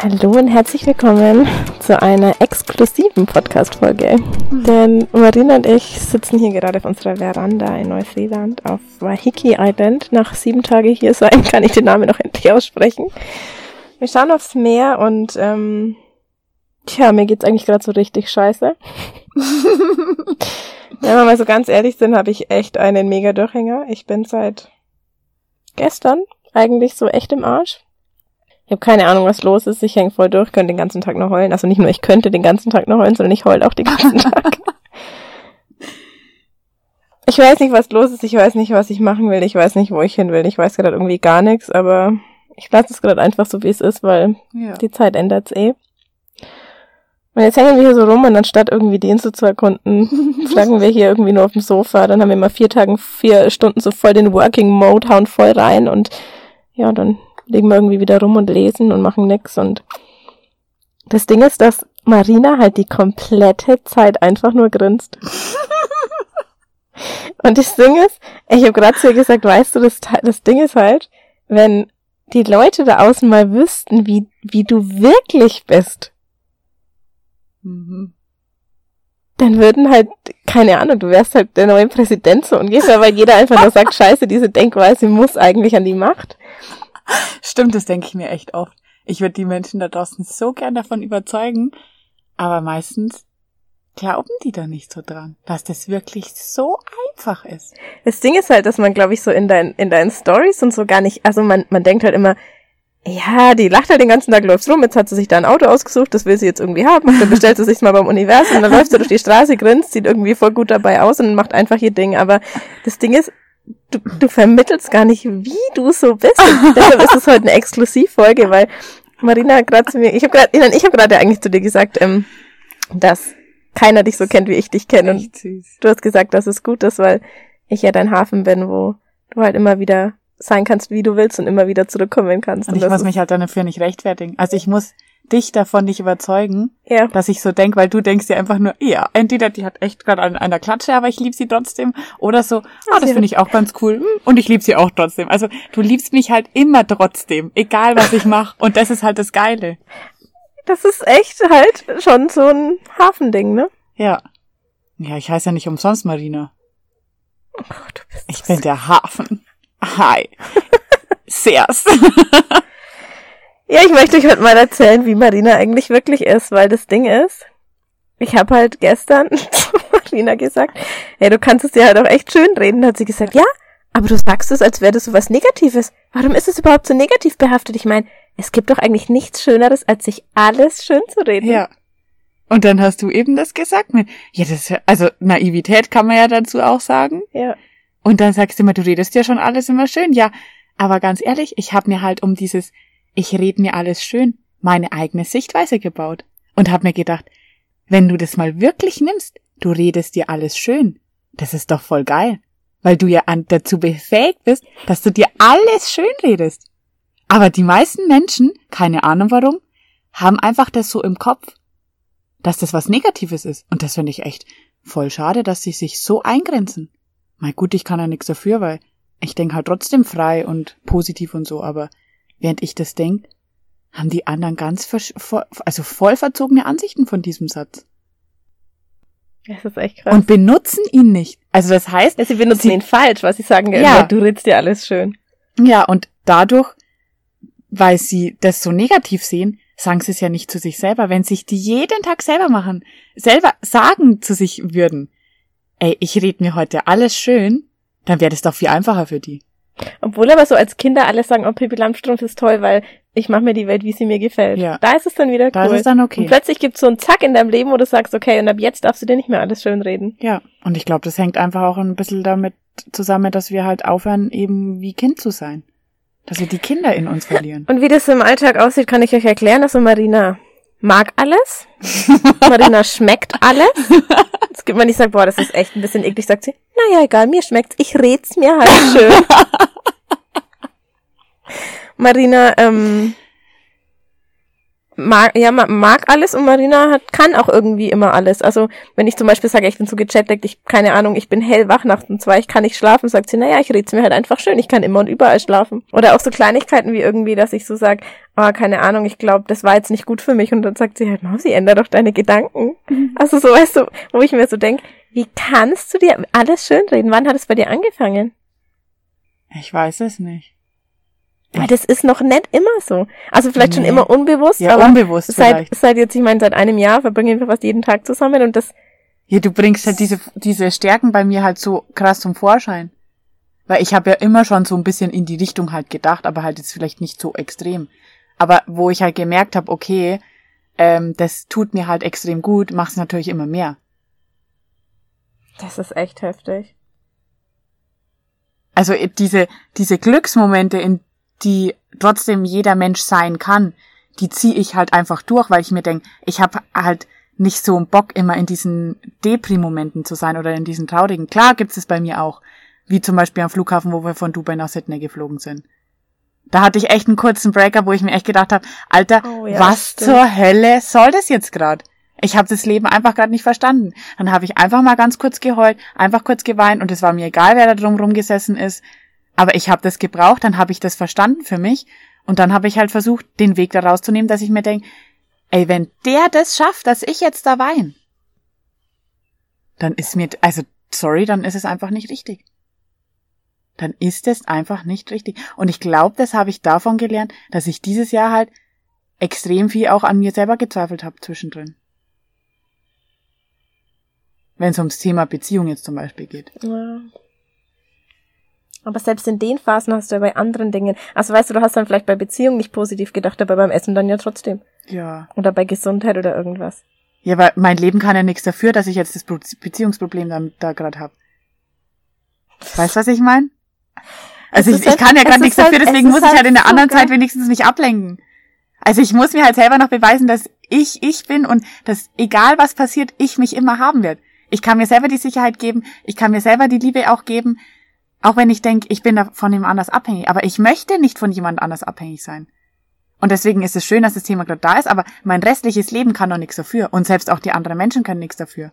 Hallo und herzlich willkommen zu einer exklusiven Podcast-Folge. Denn Marina und ich sitzen hier gerade auf unserer Veranda in Neuseeland auf Wahiki Island. Nach sieben Tagen hier sein kann ich den Namen noch endlich aussprechen. Wir schauen aufs Meer und ähm, tja, mir geht's eigentlich gerade so richtig scheiße. Wenn wir mal so ganz ehrlich sind, habe ich echt einen mega Durchhänger. Ich bin seit gestern eigentlich so echt im Arsch. Ich habe keine Ahnung, was los ist. Ich hänge voll durch, könnte den ganzen Tag noch heulen. Also nicht nur ich könnte den ganzen Tag noch heulen, sondern ich heule auch den ganzen Tag. ich weiß nicht, was los ist. Ich weiß nicht, was ich machen will. Ich weiß nicht, wo ich hin will. Ich weiß gerade irgendwie gar nichts, aber ich lasse es gerade einfach so, wie es ist, weil ja. die Zeit ändert's eh. Und jetzt hängen wir hier so rum und anstatt irgendwie die Insel zu erkunden, schlagen wir hier irgendwie nur auf dem Sofa. Dann haben wir mal vier Tagen, vier Stunden so voll den Working Mode, hauen voll rein und ja, dann legen wir irgendwie wieder rum und lesen und machen nix und das Ding ist, dass Marina halt die komplette Zeit einfach nur grinst. und das Ding ist, ich habe gerade zu ihr gesagt, weißt du, das, das Ding ist halt, wenn die Leute da außen mal wüssten, wie, wie du wirklich bist, mhm. dann würden halt, keine Ahnung, du wärst halt der neue Präsident so ungefähr, weil jeder einfach nur sagt, scheiße, diese Denkweise muss eigentlich an die Macht. Stimmt, das denke ich mir echt oft. Ich würde die Menschen da draußen so gern davon überzeugen, aber meistens glauben die da nicht so dran, dass das wirklich so einfach ist. Das Ding ist halt, dass man, glaube ich, so in, dein, in deinen Stories und so gar nicht, also man, man denkt halt immer, ja, die lacht halt den ganzen Tag, läuft rum, jetzt hat sie sich da ein Auto ausgesucht, das will sie jetzt irgendwie haben, dann bestellt sie sich mal beim Universum, dann läuft sie durch die Straße, grinst, sieht irgendwie voll gut dabei aus und macht einfach ihr Ding, aber das Ding ist, du, du vermittelst gar nicht, wie du so bist. Und deshalb ist es heute eine Exklusivfolge, weil Marina hat gerade zu mir, ich habe gerade, ich habe gerade eigentlich zu dir gesagt, ähm, dass keiner dich so kennt, wie ich dich kenne. Und du hast gesagt, dass es gut ist, weil ich ja dein Hafen bin, wo du halt immer wieder sein kannst, wie du willst und immer wieder zurückkommen kannst. Und, und ich muss mich halt dafür nicht rechtfertigen. Also ich muss dich davon nicht überzeugen, ja. dass ich so denk, weil du denkst dir einfach nur, ja, entweder die hat echt gerade an einer Klatsche, aber ich lieb sie trotzdem, oder so, ah, das finde ich auch ganz cool und ich lieb sie auch trotzdem. Also du liebst mich halt immer trotzdem, egal was ich mache und das ist halt das Geile. Das ist echt halt schon so ein Hafending, ne? Ja. Ja, ich heiße ja nicht umsonst Marina. Oh, ich bin der Hafen. Hi. Sehr's. Ja, ich möchte euch heute mal erzählen, wie Marina eigentlich wirklich ist, weil das Ding ist, ich habe halt gestern zu Marina gesagt, hey, du kannst es dir halt auch echt schön reden. Da hat sie gesagt, ja, aber du sagst es, als wäre das so was Negatives. Warum ist es überhaupt so negativ behaftet? Ich meine, es gibt doch eigentlich nichts Schöneres, als sich alles schön zu reden. Ja. Und dann hast du eben das gesagt mit, ja, das, also Naivität kann man ja dazu auch sagen. Ja. Und dann sagst du immer, du redest ja schon alles immer schön. Ja, aber ganz ehrlich, ich habe mir halt um dieses ich red mir alles schön, meine eigene Sichtweise gebaut und hab mir gedacht, wenn du das mal wirklich nimmst, du redest dir alles schön, das ist doch voll geil, weil du ja an, dazu befähigt bist, dass du dir alles schön redest. Aber die meisten Menschen, keine Ahnung warum, haben einfach das so im Kopf, dass das was Negatives ist. Und das finde ich echt voll schade, dass sie sich so eingrenzen. Mal gut, ich kann ja nichts dafür, weil ich denke halt trotzdem frei und positiv und so, aber Während ich das denke, haben die anderen ganz, also voll verzogene Ansichten von diesem Satz. Das ist echt krass. Und benutzen ihn nicht. Also das heißt, sie benutzen sie, ihn falsch, was sie sagen, ja, du redest dir alles schön. Ja, und dadurch, weil sie das so negativ sehen, sagen sie es ja nicht zu sich selber. Wenn sich die jeden Tag selber machen, selber sagen zu sich würden, ey, ich red mir heute alles schön, dann wäre das doch viel einfacher für die. Obwohl aber so als Kinder alle sagen, oh, Pippi Langstrumpf ist toll, weil ich mache mir die Welt, wie sie mir gefällt. Ja. Da ist es dann wieder da cool. Da ist es dann okay. Und plötzlich gibt's so einen Zack in deinem Leben, wo du sagst, okay, und ab jetzt darfst du dir nicht mehr alles schön reden. Ja, und ich glaube, das hängt einfach auch ein bisschen damit zusammen, dass wir halt aufhören, eben wie Kind zu sein. Dass wir die Kinder in uns verlieren. Und wie das im Alltag aussieht, kann ich euch erklären. Also Marina mag alles. Marina schmeckt alles. Es gibt man nicht sagt, boah, das ist echt ein bisschen eklig, sagt sie, naja, egal, mir schmeckt's, ich red's mir halt schön. Marina, ähm, mag, ja, man mag alles und Marina hat, kann auch irgendwie immer alles. Also, wenn ich zum Beispiel sage, ich bin so gechattet, ich, keine Ahnung, ich bin hellwach nachts um zwei, ich kann nicht schlafen, sagt sie, naja, ich red's mir halt einfach schön, ich kann immer und überall schlafen. Oder auch so Kleinigkeiten wie irgendwie, dass ich so sag, oh, keine Ahnung, ich glaube, das war jetzt nicht gut für mich und dann sagt sie halt, Mausi, änder doch deine Gedanken. Mhm. Also so, weißt du, wo ich mir so denk, wie kannst du dir alles schönreden? Wann hat es bei dir angefangen? Ich weiß es nicht. Weil das ist noch nicht immer so. Also vielleicht nee. schon immer unbewusst, ja, aber unbewusst seit, vielleicht. seit jetzt, ich meine, seit einem Jahr verbringen wir fast jeden Tag zusammen und das. Ja, du bringst halt diese, diese Stärken bei mir halt so krass zum Vorschein. Weil ich habe ja immer schon so ein bisschen in die Richtung halt gedacht, aber halt jetzt vielleicht nicht so extrem. Aber wo ich halt gemerkt habe, okay, ähm, das tut mir halt extrem gut, mach's natürlich immer mehr. Das ist echt heftig. Also äh, diese, diese Glücksmomente, in die trotzdem jeder Mensch sein kann, die ziehe ich halt einfach durch, weil ich mir denke, ich habe halt nicht so einen Bock, immer in diesen Depri-Momenten zu sein oder in diesen traurigen. Klar gibt's es bei mir auch. Wie zum Beispiel am Flughafen, wo wir von Dubai nach Sydney geflogen sind. Da hatte ich echt einen kurzen Breaker, wo ich mir echt gedacht habe, Alter, oh, ja, was zur Hölle soll das jetzt gerade? Ich habe das Leben einfach gerade nicht verstanden. Dann habe ich einfach mal ganz kurz geheult, einfach kurz geweint und es war mir egal, wer da drum rumgesessen ist. Aber ich habe das gebraucht, dann habe ich das verstanden für mich und dann habe ich halt versucht, den Weg da rauszunehmen, dass ich mir denke, ey, wenn der das schafft, dass ich jetzt da wein, dann ist mir, also sorry, dann ist es einfach nicht richtig. Dann ist es einfach nicht richtig. Und ich glaube, das habe ich davon gelernt, dass ich dieses Jahr halt extrem viel auch an mir selber gezweifelt habe zwischendrin. Wenn es ums Thema Beziehung jetzt zum Beispiel geht. Ja. Aber selbst in den Phasen hast du ja bei anderen Dingen, also weißt du, du hast dann vielleicht bei Beziehung nicht positiv gedacht, aber beim Essen dann ja trotzdem. Ja. Oder bei Gesundheit oder irgendwas. Ja, weil mein Leben kann ja nichts dafür, dass ich jetzt das Beziehungsproblem da, da gerade habe. Weißt du, was ich meine? Also ich, halt, ich kann ja gerade nichts halt, dafür, deswegen muss ich halt in der anderen Zeit wenigstens mich ablenken. Also ich muss mir halt selber noch beweisen, dass ich ich bin und dass egal was passiert, ich mich immer haben werde. Ich kann mir selber die Sicherheit geben, ich kann mir selber die Liebe auch geben, auch wenn ich denke, ich bin da von jemand anders abhängig. Aber ich möchte nicht von jemand anders abhängig sein. Und deswegen ist es schön, dass das Thema gerade da ist, aber mein restliches Leben kann doch nichts dafür. Und selbst auch die anderen Menschen können nichts dafür.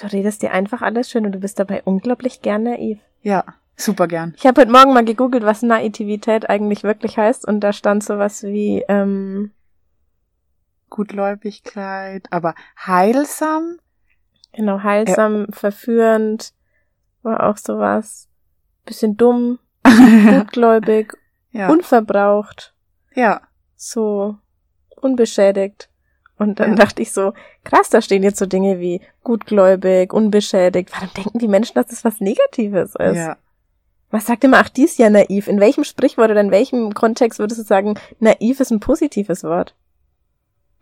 Du redest dir einfach alles schön und du bist dabei unglaublich gern naiv. Ja, super gern. Ich habe heute Morgen mal gegoogelt, was Naivität eigentlich wirklich heißt und da stand sowas wie ähm, Gutgläubigkeit, aber heilsam, Genau, heilsam, äh, verführend, war auch sowas. Bisschen dumm, gutgläubig, ja. unverbraucht. Ja. So unbeschädigt. Und dann ja. dachte ich so, krass, da stehen jetzt so Dinge wie gutgläubig, unbeschädigt. Warum denken die Menschen, dass das was Negatives ist? Ja. Was sagt immer, ach, die ist ja naiv. In welchem Sprichwort oder in welchem Kontext würdest du sagen, naiv ist ein positives Wort?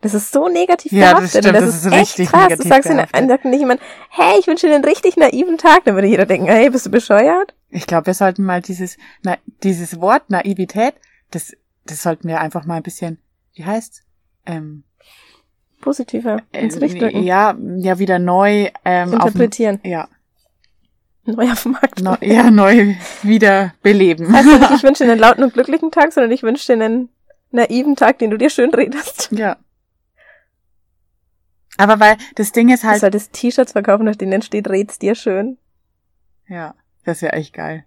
Das ist so negativ ja, behaftet. Das, stimmt, das, das ist, echt krass. Du sagst dann sagt nicht jemand, hey, ich wünsche dir einen richtig naiven Tag. Dann würde jeder denken, hey, bist du bescheuert? Ich glaube, wir sollten mal dieses, na, dieses Wort Naivität, das, das sollten wir einfach mal ein bisschen, wie heißt, ähm, positiver ins Licht drücken. Ja, ja, wieder neu ähm, interpretieren. Auf, ja. Neu auf dem Markt. No, ja, neu wieder beleben. Heißt nicht, ich wünsche dir einen lauten und glücklichen Tag, sondern ich wünsche dir einen naiven Tag, den du dir schön redest. Ja. Aber weil das Ding ist halt. Du solltest T-Shirts verkaufen, auf denen steht, red's dir schön. Ja, das wäre echt geil.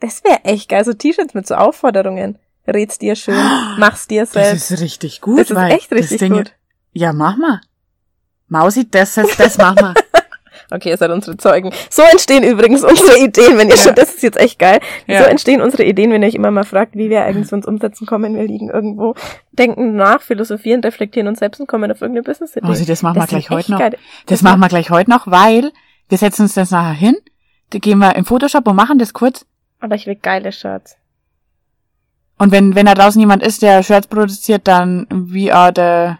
Das wäre echt geil, so T-Shirts mit so Aufforderungen. Red's dir schön, mach's dir selbst. Das ist richtig gut. Das ist echt richtig Ding, gut. Ja, mach mal. Mausi, das, das, das mach mal. Okay, ihr seid unsere Zeugen. So entstehen übrigens unsere Ideen, wenn ihr ja. schon, das ist jetzt echt geil. Ja. So entstehen unsere Ideen, wenn ihr euch immer mal fragt, wie wir eigentlich uns umsetzen kommen. Wir liegen irgendwo, denken nach, philosophieren, reflektieren uns selbst und kommen auf irgendeine Business-Idee. Also das machen wir gleich heute noch. Geil. Das, das machen wir gleich heute noch, weil wir setzen uns das nachher hin, da gehen wir im Photoshop und machen das kurz. Aber ich will geile Shirts. Und wenn, wenn da draußen jemand ist, der Shirts produziert, dann we are the,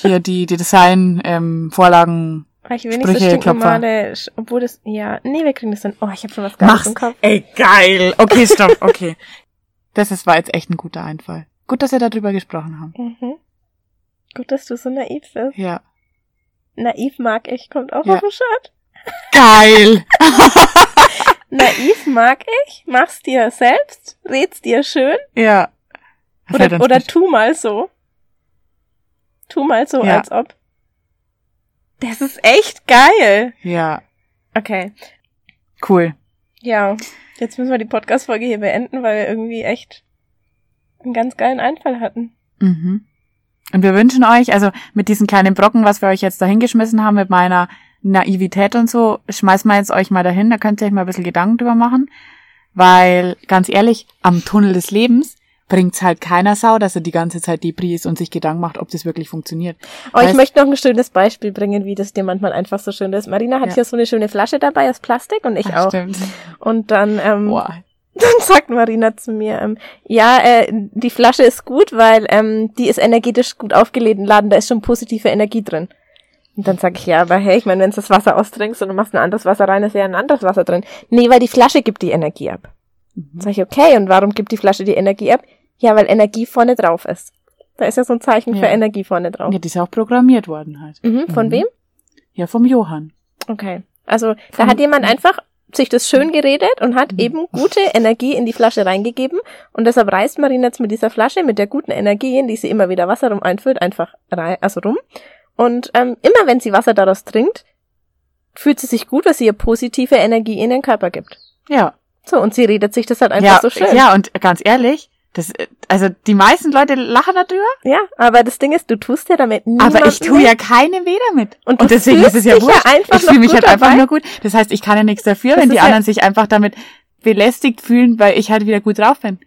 hier die, die Design, ähm, Vorlagen, ich will nicht Sprüche, so stinknormale, obwohl das, ja, nee, wir kriegen das dann. Oh, ich habe schon was Geiles im Kopf. Ey, geil. Okay, stopp, okay. das ist, war jetzt echt ein guter Einfall. Gut, dass wir darüber gesprochen haben. Mhm. Gut, dass du so naiv bist. Ja. Naiv mag ich, kommt auch ja. auf den Shirt. Geil. Naiv mag ich, mach's dir selbst, red's dir schön Ja. Oder, oder tu mal so. Tu mal so, Ja. als ob. Das ist echt geil. Ja, Okay. cool. Ja, jetzt müssen wir die Podcast-Folge hier beenden, weil wir irgendwie echt einen ganz geilen Einfall hatten. Mhm. Und wir wünschen euch, also mit diesen kleinen Brocken, was wir euch jetzt da hingeschmissen haben, mit meiner Naivität und so, schmeißen wir jetzt euch mal dahin, da könnt ihr euch mal ein bisschen Gedanken drüber machen. Weil, ganz ehrlich, am Tunnel des Lebens bringt's halt keiner Sau, dass er die ganze Zeit Debris ist und sich Gedanken macht, ob das wirklich funktioniert. Oh, ich Weißt- möchte noch ein schönes Beispiel bringen, wie das dir manchmal einfach so schön ist. Marina hat Ja. hier so eine schöne Flasche dabei aus Plastik und ich Ach, auch. Stimmt. Und dann, ähm, Boah. dann sagt Marina zu mir, ähm, ja, äh, die Flasche ist gut, weil ähm, die ist energetisch gut aufgeladen, laden, da ist schon positive Energie drin. Und dann sag ich, ja, aber hey, ich meine, wenn du das Wasser austrinkst und du machst ein anderes Wasser rein, ist ja ein anderes Wasser drin. Nee, weil die Flasche gibt die Energie ab. Mhm. Sag ich, okay, und warum gibt die Flasche die Energie ab? Ja, weil Energie vorne drauf ist. Da ist ja so ein Zeichen für Ja. Energie vorne drauf. Ja, die ist ja auch programmiert worden halt. Mhm, von Mhm. wem? Ja, vom Johann. Okay. Also da hat jemand einfach sich das schön geredet und hat Mhm. eben gute Energie in die Flasche reingegeben und deshalb reißt Marina jetzt mit dieser Flasche mit der guten Energie, in die sie immer wieder Wasser rum einfüllt, einfach rein, also rum. Und ähm, immer wenn sie Wasser daraus trinkt, fühlt sie sich gut, weil sie ihr positive Energie in den Körper gibt. Ja. So, und sie redet sich das halt einfach ja, so schön. ja, und ganz ehrlich, das, äh, also die meisten Leute lachen darüber, ja, aber das Ding ist, du tust ja damit aber ich tue ja keinem weh damit. Und, Und deswegen ist es ja wurscht. einfach ich fühle mich halt einfach dabei. nur gut. Das heißt, ich kann ja nichts dafür, Das wenn die ja- anderen sich einfach damit belästigt fühlen, weil ich halt wieder gut drauf bin.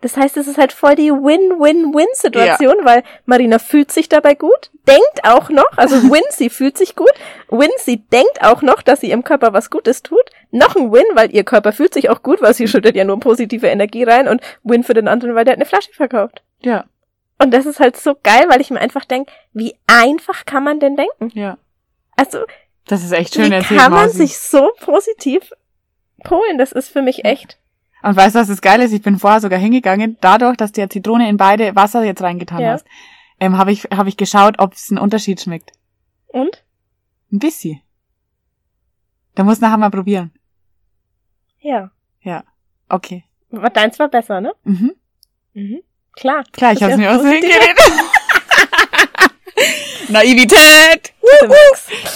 Das heißt, es ist halt voll die Win-Win-Win-Situation, weil Marina fühlt sich dabei gut, denkt auch noch, also Win, sie fühlt sich gut, Win, sie denkt auch noch, dass sie ihrem Körper was Gutes tut, noch ein Win, weil ihr Körper fühlt sich auch gut, weil sie schüttet ja nur positive Energie rein und Win für den anderen, weil der hat eine Flasche verkauft. Ja, Und das ist halt so geil, weil ich mir einfach denke, wie einfach kann man denn denken? ja. Also, Das ist echt schön wie erzählt, kann man Mausi. sich so positiv polen? Das ist für mich echt. Und weißt du, was das Geile ist? Ich bin vorher sogar hingegangen, dadurch, dass du ja Zitrone in beide Wasser jetzt reingetan Ja. hast, ähm, habe ich, hab ich geschaut, ob es einen Unterschied schmeckt. Und? Ein bisschen. Da muss nachher mal probieren. Ja. Okay. Aber deins war besser, ne? Mhm. Mhm. Klar. Klar, ich ist mir auch so hingeredet. Naivität Stimmt.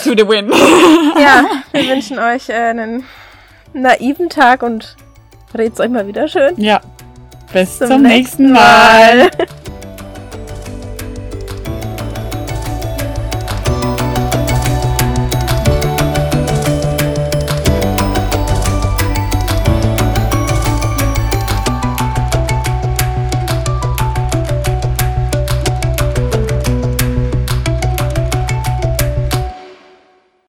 to the win. Ja, wir wünschen euch äh, einen naiven Tag und red's euch mal wieder schön. Ja. Bis Zum zum, nächsten nächsten Mal. Mal.